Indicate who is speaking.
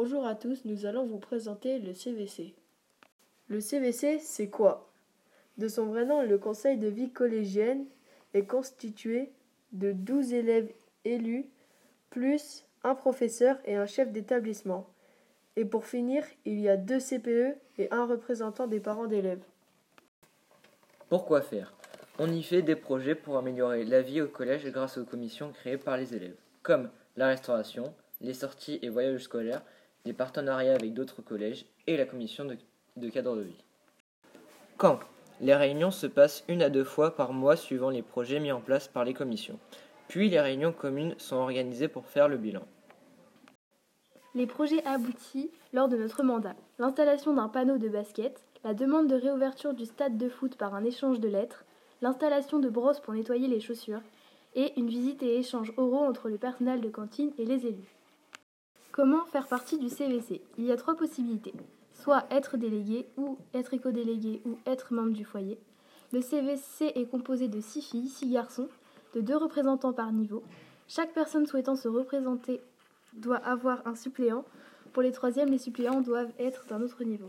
Speaker 1: Bonjour à tous, nous allons vous présenter le CVC. Le CVC, c'est quoi? De son vrai nom, le Conseil de vie collégienne est constitué de 12 élèves élus, plus un professeur et un chef d'établissement. Et pour finir, il y a deux CPE et un représentant des parents d'élèves.
Speaker 2: Pourquoi faire? On y fait des projets pour améliorer la vie au collège grâce aux commissions créées par les élèves, comme la restauration, les sorties et voyages scolaires, des partenariats avec d'autres collèges et la commission de, cadre de vie. Quand Les réunions se passent une à deux fois par mois suivant les projets mis en place par les commissions. Puis les réunions communes sont organisées pour faire le bilan.
Speaker 3: Les projets aboutis lors de notre mandat. L'installation d'un panneau de basket, la demande de réouverture du stade de foot par un échange de lettres, l'installation de brosses pour nettoyer les chaussures, et une visite et échange oraux entre le personnel de cantine et les élus. Comment faire partie du CVC Il y a trois possibilités. Soit être délégué, ou être éco-délégué, ou être membre du foyer. Le CVC est composé de six filles, six garçons, de deux représentants par niveau. Chaque personne souhaitant se représenter doit avoir un suppléant. Pour les troisièmes, les suppléants doivent être d'un autre niveau.